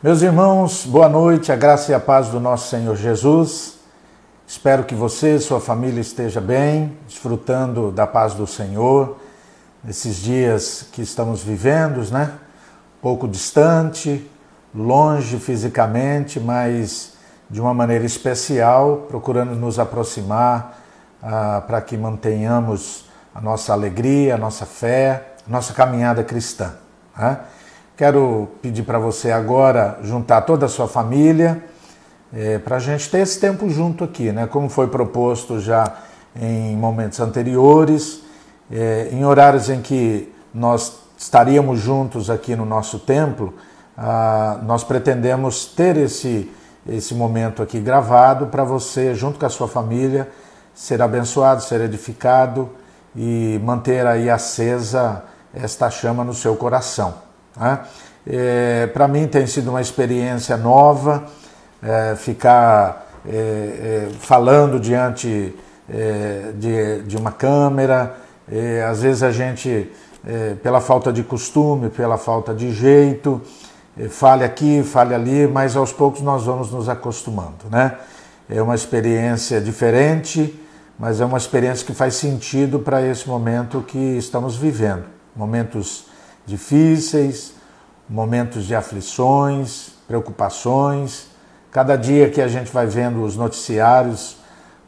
Meus irmãos, boa noite, a graça e a paz do nosso Senhor Jesus. Espero que você e sua família esteja bem, desfrutando da paz do Senhor nesses dias que estamos vivendo, né? Pouco distante, longe fisicamente, mas de uma maneira especial, procurando nos aproximar ah, para que mantenhamos a nossa alegria, a nossa fé, a nossa caminhada cristã. Né? Quero pedir para você agora juntar toda a sua família é, para a gente ter esse tempo junto aqui, né? Como foi proposto já em momentos anteriores, é, em horários em que nós estaríamos juntos aqui no nosso templo, ah, nós pretendemos ter esse, esse momento aqui gravado para você, junto com a sua família, ser abençoado, ser edificado e manter aí acesa esta chama no seu coração. Né? É, Para mim tem sido uma experiência nova é, ficar é, é falando diante é, de, de, uma câmera. É, às vezes a gente, pela falta de costume, pela falta de jeito, fale aqui, fale ali, mas aos poucos nós vamos nos acostumando. Né? É uma experiência diferente, mas é uma experiência que faz sentido para esse momento que estamos vivendo. Momentos difíceis, momentos de aflições, preocupações. Cada dia que a gente vai vendo os noticiários,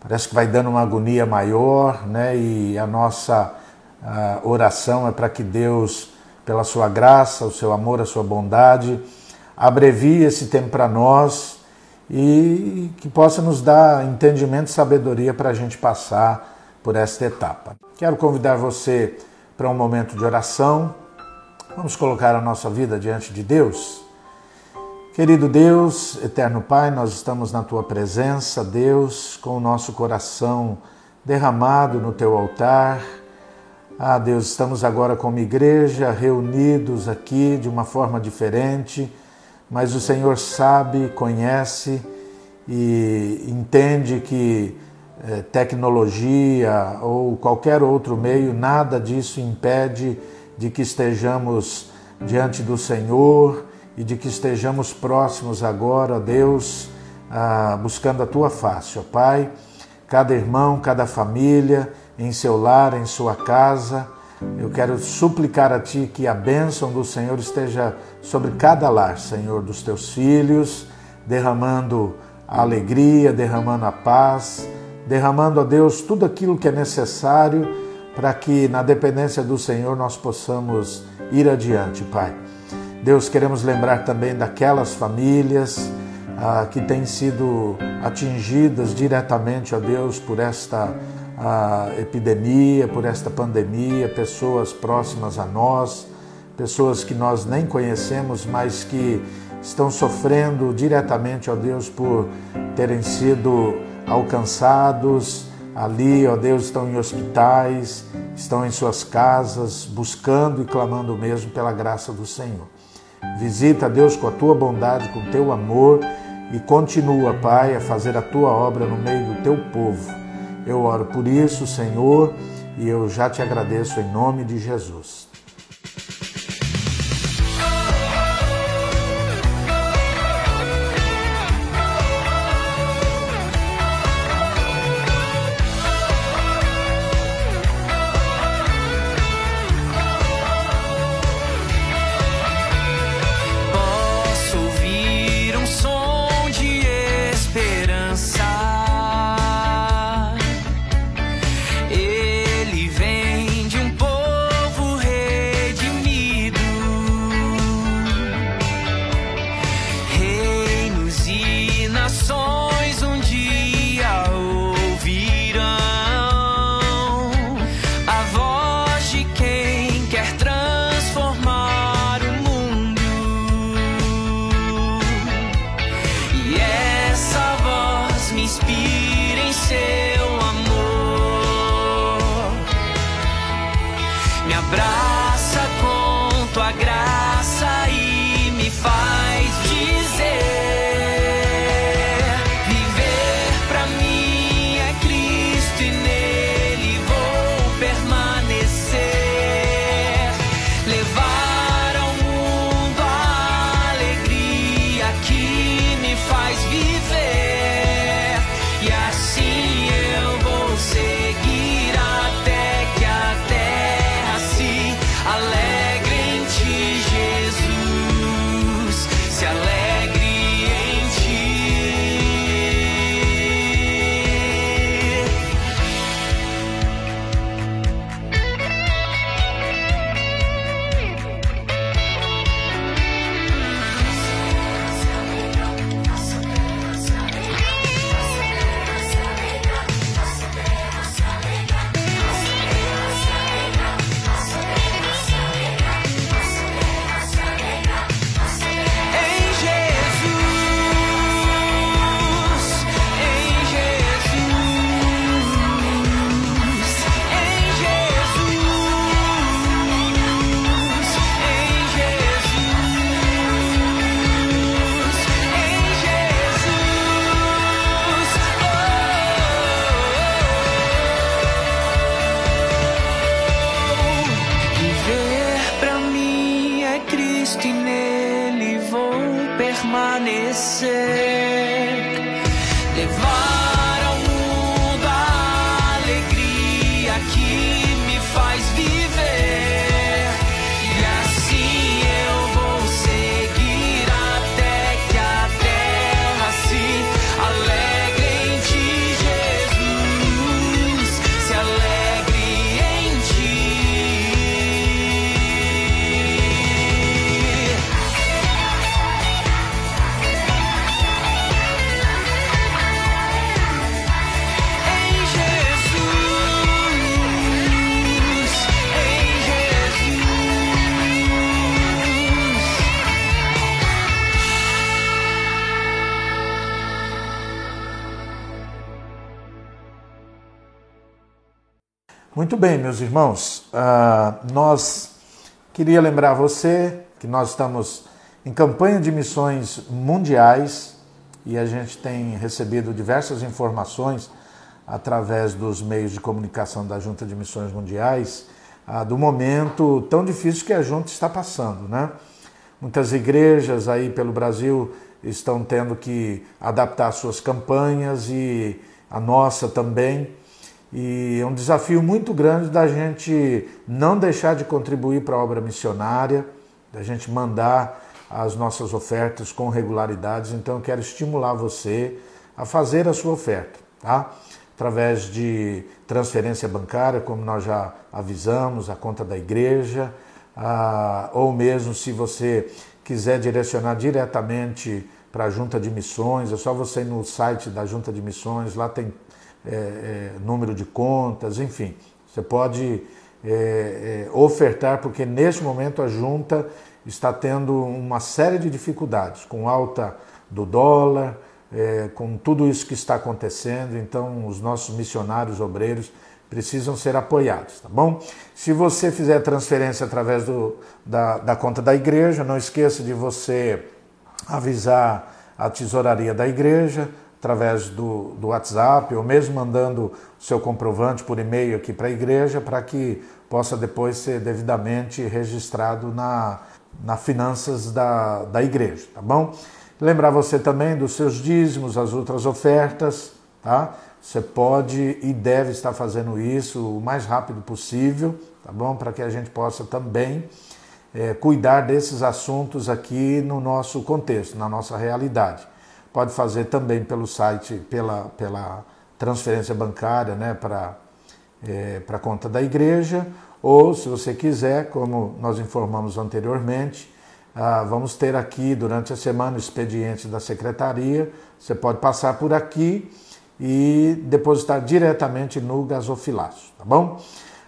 parece que vai dando uma agonia maior, né? E a nossa a oração é para que Deus, pela sua graça, o seu amor, a sua bondade, abrevie esse tempo para nós e que possa nos dar entendimento e sabedoria para a gente passar por esta etapa. Quero convidar você para um momento de oração. Vamos colocar a nossa vida diante de Deus? Querido Deus, eterno Pai, nós estamos na tua presença, Deus, com o nosso coração derramado no teu altar. Ah, Deus, estamos agora como igreja reunidos aqui de uma forma diferente, mas o Senhor sabe, conhece e entende que eh, tecnologia ou qualquer outro meio, nada disso impede de que estejamos diante do Senhor e de que estejamos próximos agora, Deus, ah, buscando a tua face, ó Pai. Cada irmão, cada família, em seu lar, em sua casa, eu quero suplicar a Ti que a bênção do Senhor esteja sobre cada lar, Senhor, dos teus filhos, derramando a alegria, derramando a paz derramando a Deus tudo aquilo que é necessário para que, na dependência do Senhor, nós possamos ir adiante, Pai. Deus, queremos lembrar também daquelas famílias ah, que têm sido atingidas diretamente, ó Deus, por esta ah, epidemia, por esta pandemia, pessoas próximas a nós, pessoas que nós nem conhecemos, mas que estão sofrendo diretamente, ó Deus, por terem sido alcançados ali, ó Deus, estão em hospitais, estão em suas casas, buscando e clamando mesmo pela graça do Senhor. Visita, Deus, com a tua bondade, com o teu amor e continua, Pai, a fazer a tua obra no meio do teu povo. Eu oro por isso, Senhor, e eu já te agradeço em nome de Jesus. Muito bem, meus irmãos, ah, nós queria lembrar você que nós estamos em campanha de missões mundiais e a gente tem recebido diversas informações através dos meios de comunicação da Junta de Missões Mundiais ah, do momento tão difícil que a Junta está passando, né? Muitas igrejas aí pelo Brasil estão tendo que adaptar suas campanhas e a nossa também. E é um desafio muito grande da gente não deixar de contribuir para a obra missionária, da gente mandar as nossas ofertas com regularidades. Então, eu quero estimular você a fazer a sua oferta, tá? Através de transferência bancária, como nós já avisamos, a conta da igreja, ah, ou mesmo se você quiser direcionar diretamente para a Junta de Missões, é só você ir no site da Junta de Missões, lá tem é, é, número de contas, enfim. Você pode é, é, ofertar, porque neste momento a junta está tendo uma série de dificuldades, com alta do dólar, é, com tudo isso que está acontecendo, então os nossos missionários obreiros precisam ser apoiados, tá bom? Se você fizer transferência através do, da, da conta da igreja, não esqueça de você avisar a tesouraria da igreja através do, do WhatsApp ou mesmo mandando o seu comprovante por e-mail aqui para a igreja para que possa depois ser devidamente registrado na, na finanças da, da igreja, tá bom? Lembrar você também dos seus dízimos, as outras ofertas, tá? Você pode e deve estar fazendo isso o mais rápido possível, tá bom? Para que a gente possa também é, cuidar desses assuntos aqui no nosso contexto, na nossa realidade. Pode fazer também pelo site, pela, pela transferência bancária né, para é, a conta da igreja, ou se você quiser, como nós informamos anteriormente, ah, vamos ter aqui durante a semana o expediente da secretaria. Você pode passar por aqui e depositar diretamente no gasofilaço, tá bom?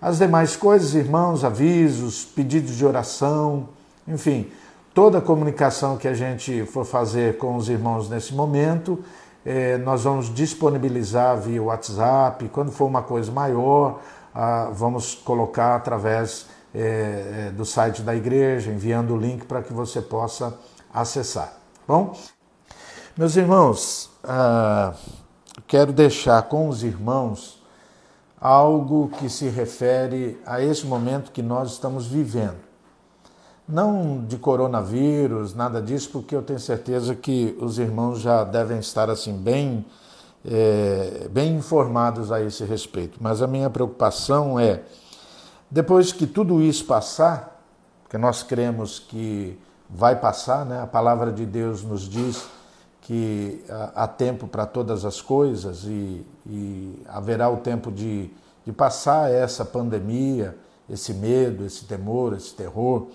As demais coisas, irmãos, avisos, pedidos de oração, enfim, toda a comunicação que a gente for fazer com os irmãos nesse momento, eh, nós vamos disponibilizar via WhatsApp. Quando for uma coisa maior, ah, vamos colocar através eh, eh, do site da igreja, enviando o link para que você possa acessar. Bom, meus irmãos, ah, quero deixar com os irmãos algo que se refere a esse momento que nós estamos vivendo. Não de coronavírus, nada disso, porque eu tenho certeza que os irmãos já devem estar assim bem, é, bem informados a esse respeito. Mas a minha preocupação é, depois que tudo isso passar, porque nós cremos que vai passar, né? a palavra de Deus nos diz que há tempo para todas as coisas e, e haverá o tempo de, de passar essa pandemia, esse medo, esse temor, esse terror.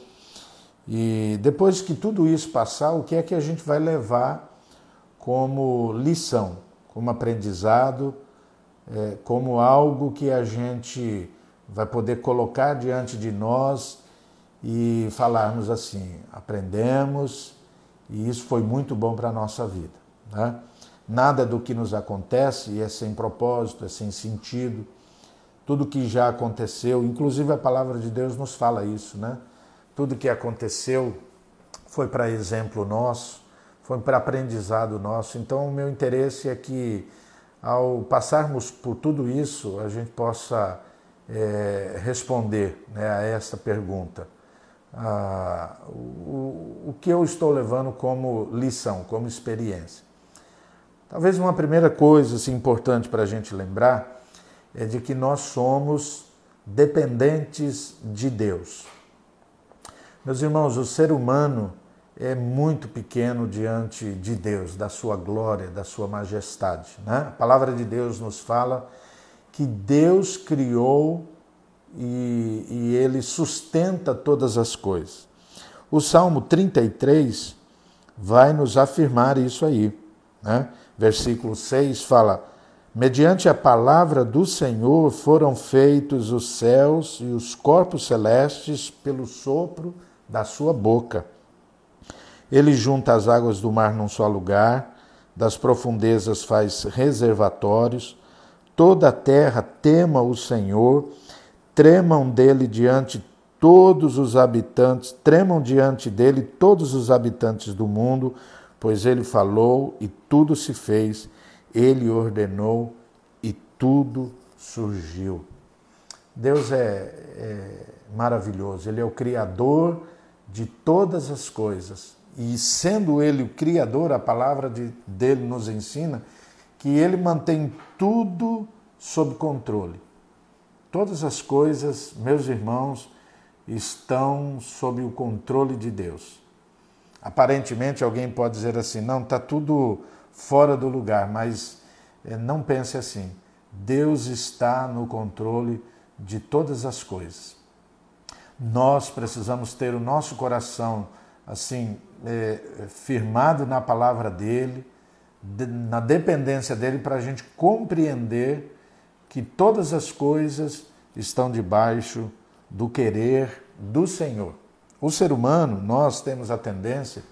E depois que tudo isso passar, o que é que a gente vai levar como lição, como aprendizado, é, como algo que a gente vai poder colocar diante de nós e falarmos assim: aprendemos e isso foi muito bom para a nossa vida. Né? Nada do que nos acontece é sem propósito, é sem sentido. Tudo que já aconteceu, inclusive a palavra de Deus nos fala isso, né? Tudo que aconteceu foi para exemplo nosso, foi para aprendizado nosso. Então, o meu interesse é que, ao passarmos por tudo isso, a gente possa é, responder né, a esta pergunta: ah, o, o que eu estou levando como lição, como experiência. Talvez uma primeira coisa assim, importante para a gente lembrar é de que nós somos dependentes de Deus. Meus irmãos, o ser humano é muito pequeno diante de Deus, da sua glória, da sua majestade. Né? A palavra de Deus nos fala que Deus criou e, e ele sustenta todas as coisas. O Salmo 33 vai nos afirmar isso aí. Né? Versículo 6 fala: Mediante a palavra do Senhor foram feitos os céus e os corpos celestes pelo sopro da sua boca. Ele junta as águas do mar num só lugar, das profundezas faz reservatórios. Toda a terra tema o Senhor tremam dele diante todos os habitantes, tremam diante dele todos os habitantes do mundo, pois ele falou e tudo se fez, ele ordenou e tudo surgiu. Deus é, é maravilhoso, ele é o Criador de todas as coisas. E sendo ele o Criador, a palavra de, dele nos ensina que ele mantém tudo sob controle. Todas as coisas, meus irmãos, estão sob o controle de Deus. Aparentemente, alguém pode dizer assim: não, está tudo fora do lugar, mas é, não pense assim. Deus está no controle de todas as coisas. Nós precisamos ter o nosso coração assim é, firmado na palavra dele, de, na dependência dele, para a gente compreender que todas as coisas estão debaixo do querer do Senhor. O ser humano, nós temos a tendência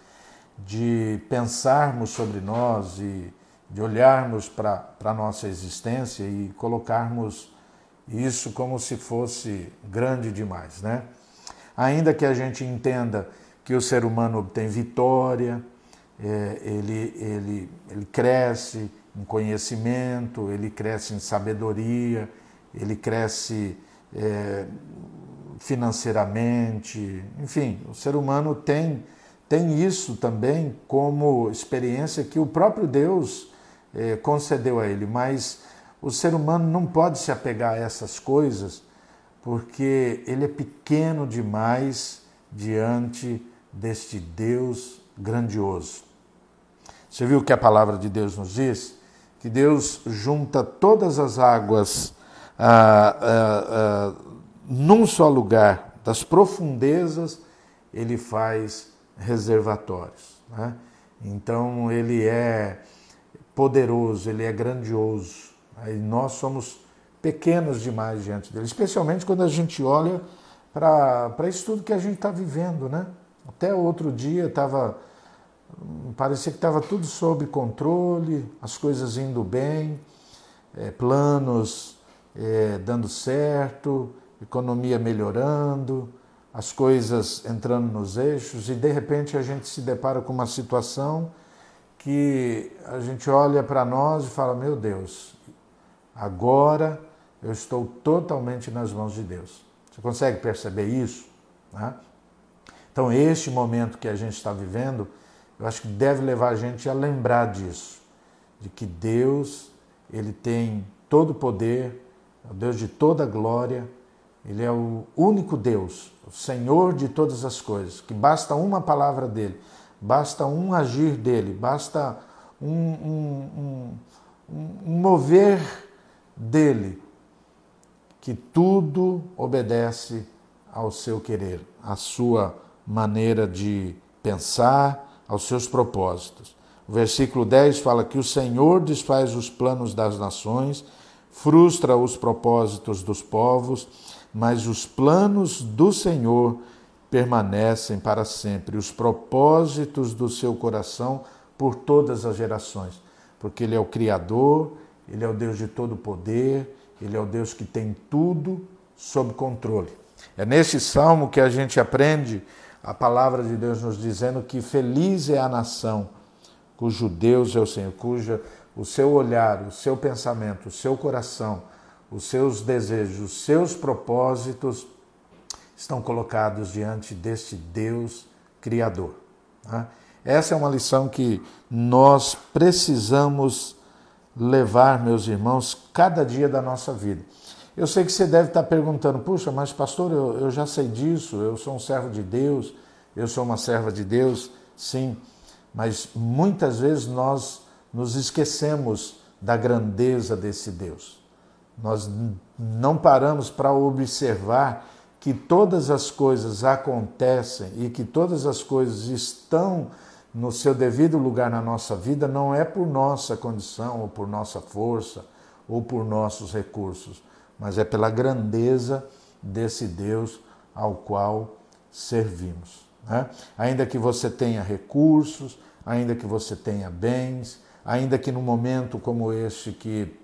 de pensarmos sobre nós e de olharmos para a nossa existência e colocarmos isso como se fosse grande demais, né? Ainda que a gente entenda que o ser humano obtém vitória, é, ele, ele, ele cresce, em conhecimento, ele cresce em sabedoria, ele cresce é, financeiramente, enfim, o ser humano tem, tem isso também como experiência que o próprio Deus é, concedeu a ele, mas o ser humano não pode se apegar a essas coisas porque ele é pequeno demais diante deste Deus grandioso. Você viu o que a palavra de Deus nos diz? que Deus junta todas as águas ah, ah, ah, num só lugar, das profundezas, ele faz reservatórios. Né? Então ele é poderoso, ele é grandioso. E nós somos pequenos demais diante dele, especialmente quando a gente olha para isso tudo que a gente está vivendo. Né? Até outro dia estava parecia que estava tudo sob controle, as coisas indo bem, é, planos é, dando certo, economia melhorando, as coisas entrando nos eixos e de repente a gente se depara com uma situação que a gente olha para nós e fala: Meu Deus, agora eu estou totalmente nas mãos de Deus. Você consegue perceber isso? Né? Então, este momento que a gente está vivendo eu acho que deve levar a gente a lembrar disso, de que Deus, ele tem todo o poder, é o Deus de toda glória, ele é o único Deus, o Senhor de todas as coisas, que basta uma palavra dele, basta um agir dele, basta um, um, um, um mover dele, que tudo obedece ao seu querer, à sua maneira de pensar, aos seus propósitos. O versículo 10 fala que o Senhor desfaz os planos das nações, frustra os propósitos dos povos, mas os planos do Senhor permanecem para sempre, os propósitos do seu coração por todas as gerações, porque Ele é o Criador, Ele é o Deus de todo poder, Ele é o Deus que tem tudo sob controle. É nesse salmo que a gente aprende a palavra de Deus nos dizendo que feliz é a nação cujo Deus é o Senhor, cuja o seu olhar, o seu pensamento, o seu coração, os seus desejos, os seus propósitos estão colocados diante deste Deus Criador. Tá? Essa é uma lição que nós precisamos levar, meus irmãos, cada dia da nossa vida. Eu sei que você deve estar perguntando, puxa, mas pastor, eu, eu já sei disso, eu sou um servo de Deus, eu sou uma serva de Deus, sim, mas muitas vezes nós nos esquecemos da grandeza desse Deus. Nós não paramos para observar que todas as coisas acontecem e que todas as coisas estão no seu devido lugar na nossa vida, não é por nossa condição, ou por nossa força, ou por nossos recursos, mas é pela grandeza desse Deus ao qual servimos. Né? Ainda que você tenha recursos, ainda que você tenha bens, ainda que no momento como este que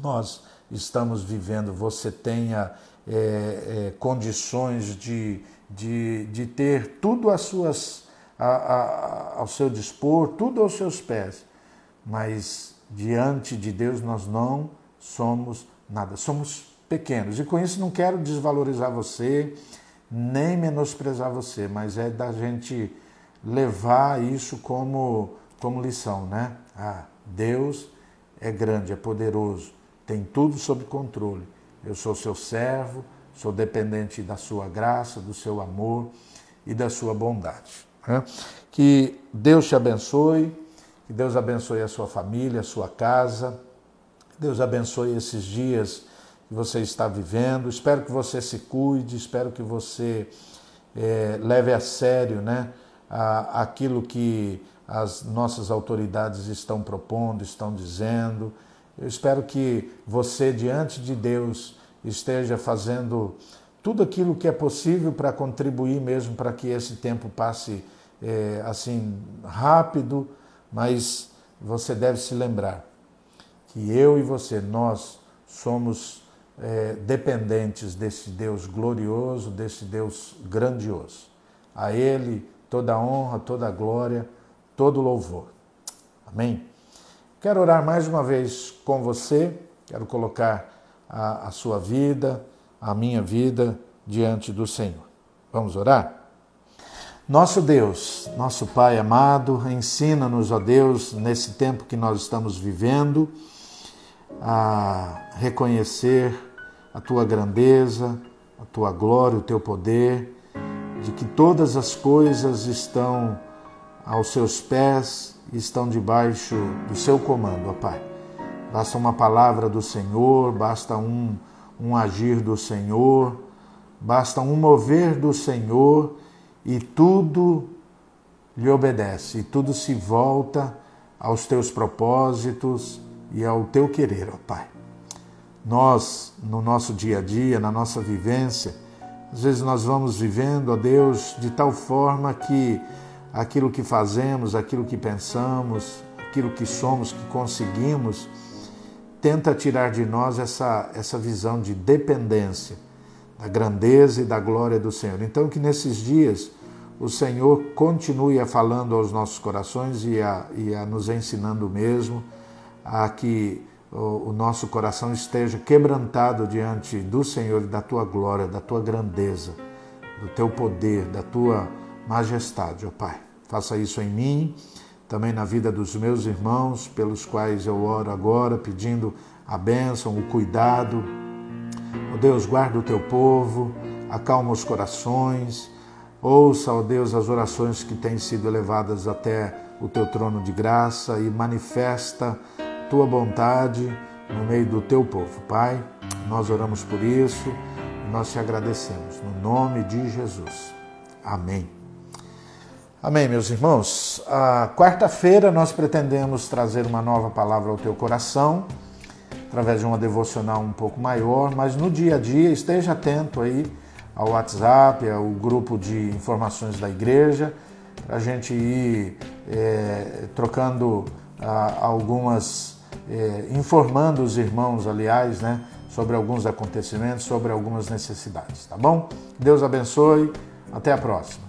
nós estamos vivendo, você tenha é, é, condições de, de, de ter tudo às suas, a, a, ao seu dispor, tudo aos seus pés. Mas diante de Deus nós não somos nada, somos pequenos. E com isso não quero desvalorizar você, nem menosprezar você, mas é da gente levar isso como, como lição, né? Ah, Deus é grande, é poderoso, tem tudo sob controle. Eu sou seu servo, sou dependente da sua graça, do seu amor e da sua bondade. Né? Que Deus te abençoe, que Deus abençoe a sua família, a sua casa, que Deus abençoe esses dias que você está vivendo. Espero que você se cuide, espero que você é, leve a sério né, a, aquilo que as nossas autoridades estão propondo, estão dizendo. Eu espero que você, diante de Deus, esteja fazendo tudo aquilo que é possível para contribuir mesmo para que esse tempo passe é, assim rápido, mas você deve se lembrar que eu e você, nós somos é, dependentes desse Deus glorioso, desse Deus grandioso. A Ele toda a honra, toda a glória, todo o louvor. Amém? Quero orar mais uma vez com você, quero colocar a, a sua vida, a minha vida diante do Senhor. Vamos orar? Nosso Deus, nosso Pai amado, ensina-nos, ó Deus, nesse tempo que nós estamos vivendo, a reconhecer a tua grandeza, a tua glória, o teu poder, de que todas as coisas estão aos seus pés estão debaixo do seu comando, ó Pai. Basta uma palavra do Senhor, basta um, um agir do Senhor, basta um mover do Senhor e tudo lhe obedece, e tudo se volta aos teus propósitos e ao teu querer, ó Pai. Nós, no nosso dia a dia, na nossa vivência, às vezes nós vamos vivendo, ó Deus, de tal forma que aquilo que fazemos, aquilo que pensamos, aquilo que somos, que conseguimos, tenta tirar de nós essa, essa visão de dependência da grandeza e da glória do Senhor. Então, que nesses dias o Senhor continue a falando aos nossos corações e a, e a nos ensinando mesmo a que o, o nosso coração esteja quebrantado diante do Senhor e da tua glória, da tua grandeza, do teu poder, da tua majestade, ó Pai. Faça isso em mim também na vida dos meus irmãos, pelos quais eu oro agora, pedindo a bênção, o cuidado. Ó Deus, guarda o teu povo, acalma os corações, ouça, ó Deus, as orações que têm sido elevadas até o teu trono de graça e manifesta tua bondade no meio do teu povo. Pai, nós oramos por isso, nós te agradecemos, no nome de Jesus. Amém. Amém, meus irmãos. A quarta-feira nós pretendemos trazer uma nova palavra ao teu coração, através de uma devocional um pouco maior, mas no dia a dia esteja atento aí ao WhatsApp, ao grupo de informações da igreja, para a gente ir é, trocando ah, algumas, é, informando os irmãos, aliás, né, sobre alguns acontecimentos, sobre algumas necessidades, tá bom? Deus abençoe, até a próxima.